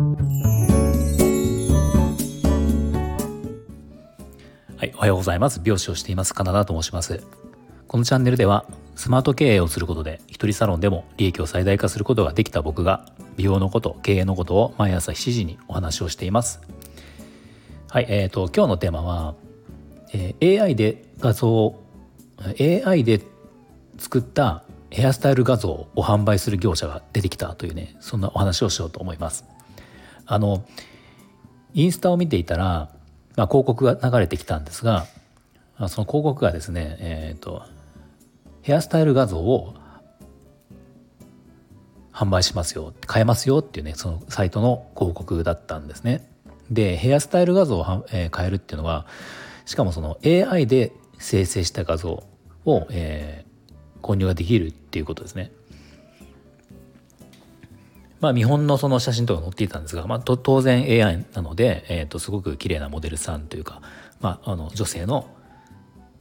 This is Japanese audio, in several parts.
はい、おはようございます。美容師をしています。カナダと申します。このチャンネルでは、スマート経営をすることで、一人サロンでも利益を最大化することができた僕が、美容のこと、経営のことを毎朝7時にお話をしています。はい、えっ、ー、と、今日のテーマは、えー、AI で画像、AI で作ったヘアスタイル画像を販売する業者が出てきたというね、そんなお話をしようと思います。あの、インスタを見ていたら、まあ、広告が流れてきたんですがその広告がですね、えーと、ヘアスタイル画像を販売しますよ買えますよっていうねそのサイトの広告だったんですね。でヘアスタイル画像を、えー、変えるっていうのはしかもその AI で生成した画像を、えー、購入ができるっていうことですね。まあ、見本のその写真とか載っていたんですが、まあ、当然 AI なので、えー、とすごく綺麗なモデルさんというか、まあ、あの女性の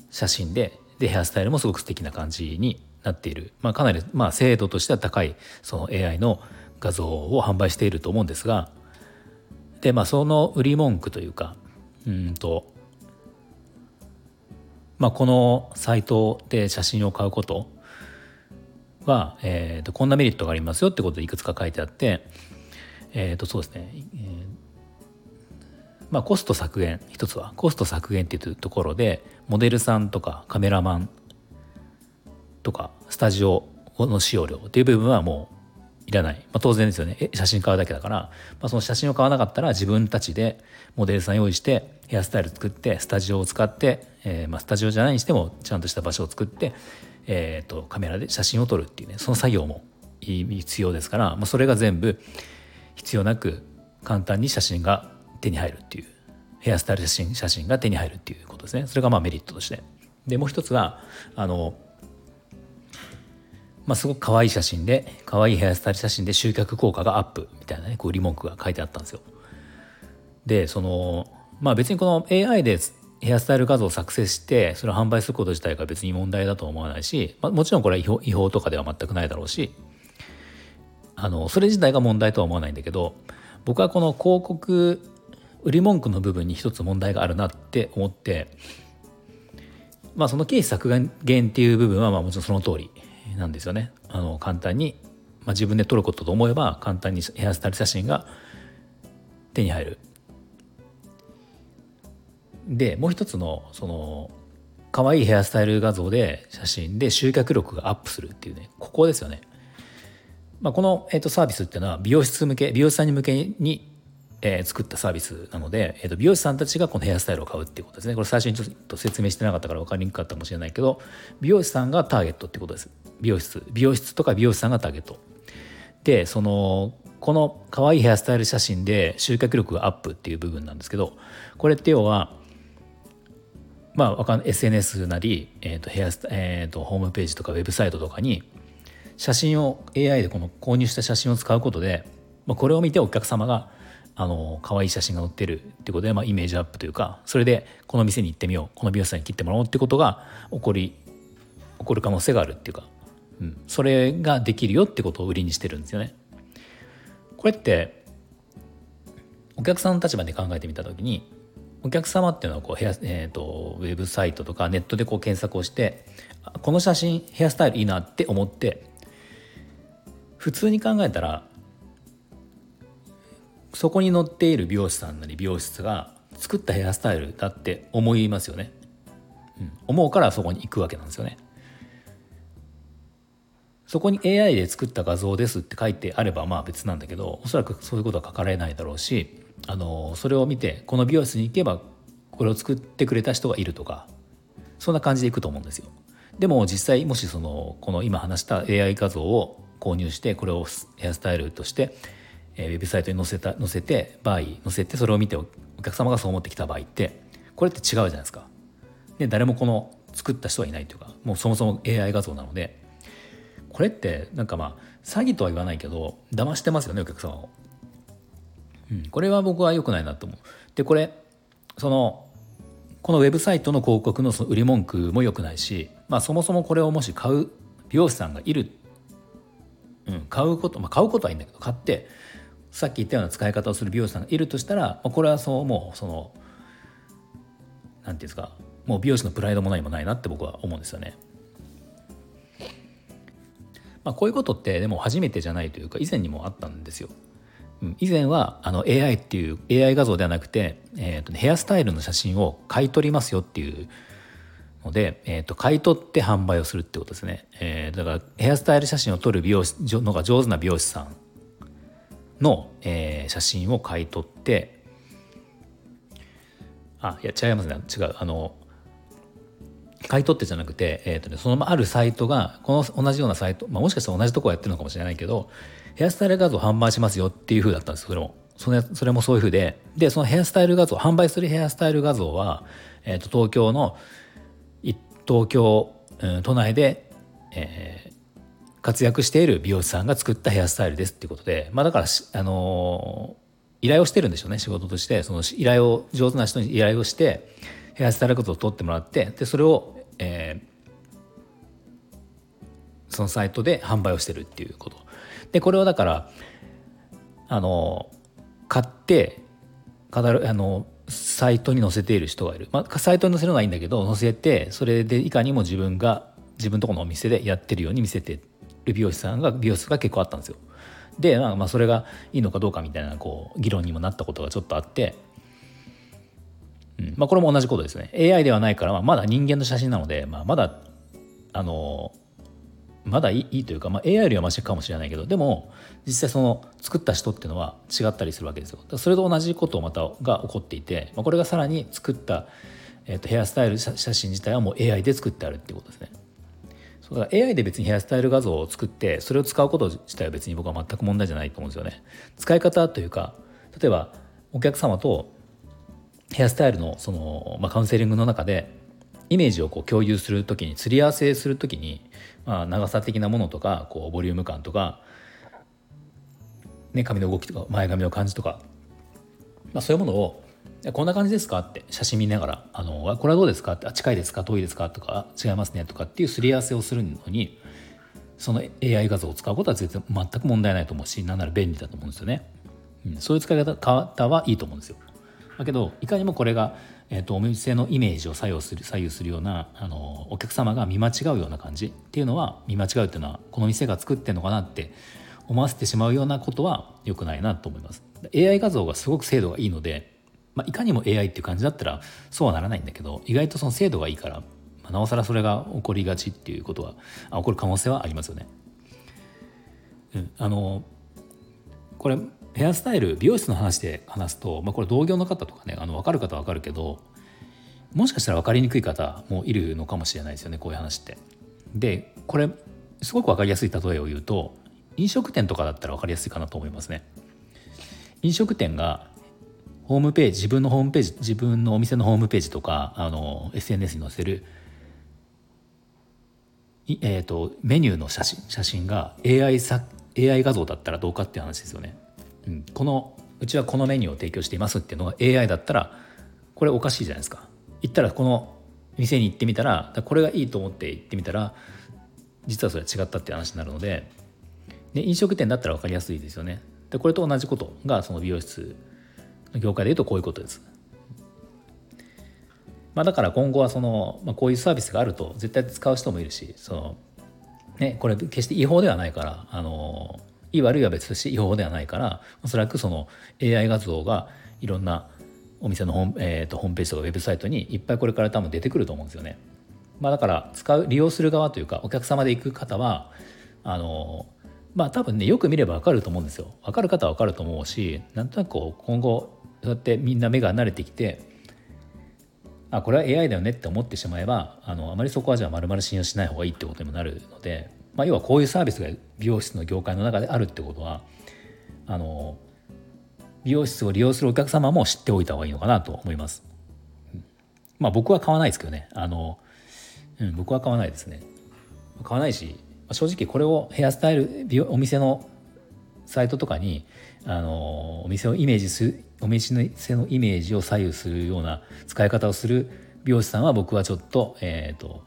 写真ででヘアスタイルもすごく素敵な感じになっている、まあ、かなり、まあ、精度としては高いその AI の画像を販売していると思うんですがで、まあ、その売り文句というかうんと、まあ、このサイトで写真を買うことは、えーと、こんなメリットがありますよってことでいくつか書いてあって、えー、とそうですね、えー、まあ、コスト削減一つはコスト削減っていうところでモデルさんとかカメラマンとかスタジオの使用料っていう部分はもういらない、まあ、当然ですよね。写真買うだけだから、まあ、その写真を買わなかったら自分たちでモデルさん用意してヘアスタイル作ってスタジオを使って、えー、まあスタジオじゃないにしてもちゃんとした場所を作ってえーと、カメラで写真を撮るっていうねその作業も必要ですから、まあ、それが全部必要なく簡単に写真が手に入るっていうヘアスタイル写真写真が手に入るっていうことですねそれがまあメリットとしてでもう一つはあのまあ、すごく可愛い写真で可愛いヘアスタイル写真で集客効果がアップみたいなねこう売り文句が書いてあったんですよ。でそのまあ別にこの AI でヘアスタイル画像を作成してそれを販売すること自体が別に問題だと思わないし、まあ、もちろんこれは違法違法とかでは全くないだろうしあのそれ自体が問題とは思わないんだけど僕はこの広告売り文句の部分に一つ問題があるなって思ってまあその経費削減っていう部分はまあもちろんその通りなんですよね。あの簡単に、まあ、自分で撮ることと思えば簡単にヘアスタイル写真が手に入るでもう一つのその可愛いヘアスタイル画像で写真で集客力がアップするっていうねここですよね。まあ、この、えー、とサービスっていうのは美容室向け美容師さんに向けに、えー、作ったサービスなので、えー、と美容師さんたちがこのヘアスタイルを買うっていうことですね。これ最初にちょっと説明してなかったから分かりにくかったかもしれないけど美容師さんがターゲットってことです。美容室。美容室とか美容師さんがターゲット。でそのこの可愛いヘアスタイル写真で集客力がアップっていう部分なんですけどこれって要はまあ、わかん SNS なり、えーとヘアえーと、ホームページとかウェブサイトとかに写真を AI でこの購入した写真を使うことで、まあ、これを見てお客様があの可愛い写真が載ってるっていうことで、まあ、イメージアップというかそれでこの店に行ってみようこの美容師さんに切ってもらおうってことが起こり起こる可能性があるっていうか、うん、それができるよってことを売りにしてるんですよね。これってお客さんの立場で考えてみた時にお客様っていうのはこうヘア、えーと、ウェブサイトとかネットでこう検索をしてこの写真ヘアスタイルいいなって思って普通に考えたらそこに載っている美容師さんなり美容室が作ったヘアスタイルだって思いますよね、うん、思うからそこに行くわけなんですよね。そこに AI で作った画像ですって書いてあればまあ別なんだけどおそらくそういうことは書かれないだろうしあのそれを見てこの美容室に行けばこれを作ってくれた人がいるとかそんな感じでいくと思うんですよ。でも実際もしそのこの今話した AI 画像を購入してこれをヘアスタイルとして、ウェブサイトに載せた載せて場合載せてそれを見てお客様がそう思ってきた場合ってこれって違うじゃないですか。で誰もこの作った人はいないというかもうそもそも AI 画像なのでこれってなんかまあ詐欺とは言わないけど騙してますよねお客様を。うん、これは僕は良くないなと思う。でこれそのこのウェブサイトの広告のその売り文句も良くないし、まあ、そもそもこれをもし買う美容師さんがいる、うん、買うこと、まあ、買うことはいいんだけど買ってさっき言ったような使い方をする美容師さんがいるとしたら、まあ、これはそうもうその何て言うんですかもう美容師のプライドも何もないなって僕は思うんですよね。まあ、こういうことってでも初めてじゃないというか以前にもあったんですよ。以前はあの AI っていう AI 画像ではなくて、えーとね、ヘアスタイルの写真を買い取りますよっていうので、えーと、買い取って販売をするってことですね、えー、だからヘアスタイル写真を撮る美容師のが上手な美容師さんの、えー、写真を買い取ってあいや違いますね。違う。あの買い取ってじゃなくて、えーとね、そのあるサイトがこの同じようなサイト、まあ、もしかしたら同じとこやってるのかもしれないけどヘアスタイル画像販売しますよっていう風だったんですそれも。それそれもそういう風で。でそのヘアスタイル画像販売するヘアスタイル画像は、えーと、東京の東京、うん、都内で、えー、活躍している美容師さんが作ったヘアスタイルですっていうことで、まあ、だからあのー、依頼をしてるんでしょうね仕事として。その依頼を上手な人に依頼をしてヘアスタイル画像を撮ってもらってでそれを、えー、そのサイトで販売をしてるっていうこと。でこれをだからあの買って飾るあのサイトに載せている人がいる、まあ、サイトに載せるのはいいんだけど載せてそれでいかにも自分が自分とこのお店でやってるように見せてる美容師さんが美容室が結構あったんですよ。で、まあ、まあそれがいいのかどうかみたいなこう議論にもなったことがちょっとあって、うんまあ、これも同じことですね。AI ではないから、まあ、まだ人間の写真なので、まあ、まだあのまだいいというか、まあ、AI よりはマシかもしれないけどでも実際その作った人っていうのは違ったりするわけですよ。それと同じことまたが起こっていて、まあ、これがさらに作った、えー、とヘアスタイル写真自体はもう AI で作ってあるっていうことですね。そうだから AI で別にヘアスタイル画像を作ってそれを使うこと自体は別に僕は全く問題じゃないと思うんですよね。使い方というか例えばお客様とヘアスタイルのその、まあ、カウンセリングの中でイメージをこう共有する時にすり合わせする時に、まあ、長さ的なものとかこうボリューム感とか、ね、髪の動きとか前髪の感じとか、まあ、そういうものを「こんな感じですか?」って写真見ながら「あのこれはどうですか?」って「近いですか？遠いですか?」とか「違いますね」とかっていうすり合わせをするのにその AI 画像を使うことは全然全く問題ないと思うし何なら便利だと思うんですよね。うん、そういう使い方はいいと思うんですよ。だけどいかにもこれがえーと、お店のイメージを左右する左右するようなあのお客様が見間違うような感じっていうのは見間違うっていうのはこの店が作ってんのかなって思わせてしまうようなことは良くないなと思います。AI 画像がすごく精度がいいので、まあ、いかにも AI っていう感じだったらそうはならないんだけど意外とその精度がいいから、まあ、なおさらそれが起こりがちっていうことはあ起こる可能性はありますよね。うん、あのこれヘアスタイル美容室の話で話すと、まあ、これ同業の方とかねあの分かる方は分かるけどもしかしたら分かりにくい方もいるのかもしれないですよねこういう話って。でこれすごく分かりやすい例えを言うと飲食店とかだったら分かりやすいかなと思いますね。飲食店がホームページ自分のホームページ自分のお店のホームページとかあの SNS に載せるえー、とメニューの写真写真が AI, さ AI 画像だったらどうかっていう話ですよね。うん、このうちはこのメニューを提供していますっていうのが AI だったらこれおかしいじゃないですか行ったらこの店に行ってみたらこれがいいと思って行ってみたら実はそれは違ったって話になるのでで飲食店だったら分かりやすいですよねでこれと同じことがその美容室の業界でいうとこういうことです。まあ、だから今後はその、まあ、こういうサービスがあると絶対使う人もいるしその、ね、これ決して違法ではないからあのいい悪いは別として違法ではないからおそらくその AI 画像がいろんなお店のホー,、えーと、ホームページとかウェブサイトにいっぱいこれから多分出てくると思うんですよね。まあ、だから使う利用する側というかお客様で行く方はあのまあ多分ねよく見れば分かると思うんですよ。分かる方は分かると思うしなんとなくこう今後そうやってみんな目が慣れてきてあこれは AI だよねって思ってしまえばあのあまりそこはじゃあ丸々信用しない方がいいってことにもなるのでまあ、要はこういうサービスが美容室の業界の中であるってことはあの美容室を利用するお客様も知っておいた方がいいのかなと思います。まあ僕は買わないですけどねあの、うん、僕は買わないですね。買わないし正直これをヘアスタイル美お店のサイトとかにあのお店をイメージするお店のイメージを左右するような使い方をする美容師さんは僕はちょっと,、えーと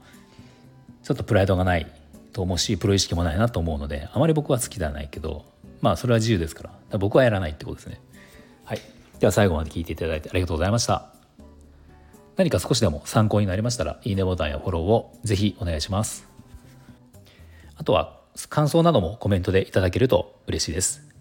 ちょっとプライドがないと思うしプロ意識もないなと思うのであまり僕は好きではないけどまあそれは自由ですからから僕はやらないってことですね。はい。では最後まで聞いていただいてありがとうございました。何か少しでも参考になりましたらいいねボタンやフォローをぜひお願いします。あとは感想などもコメントでいただけると嬉しいです。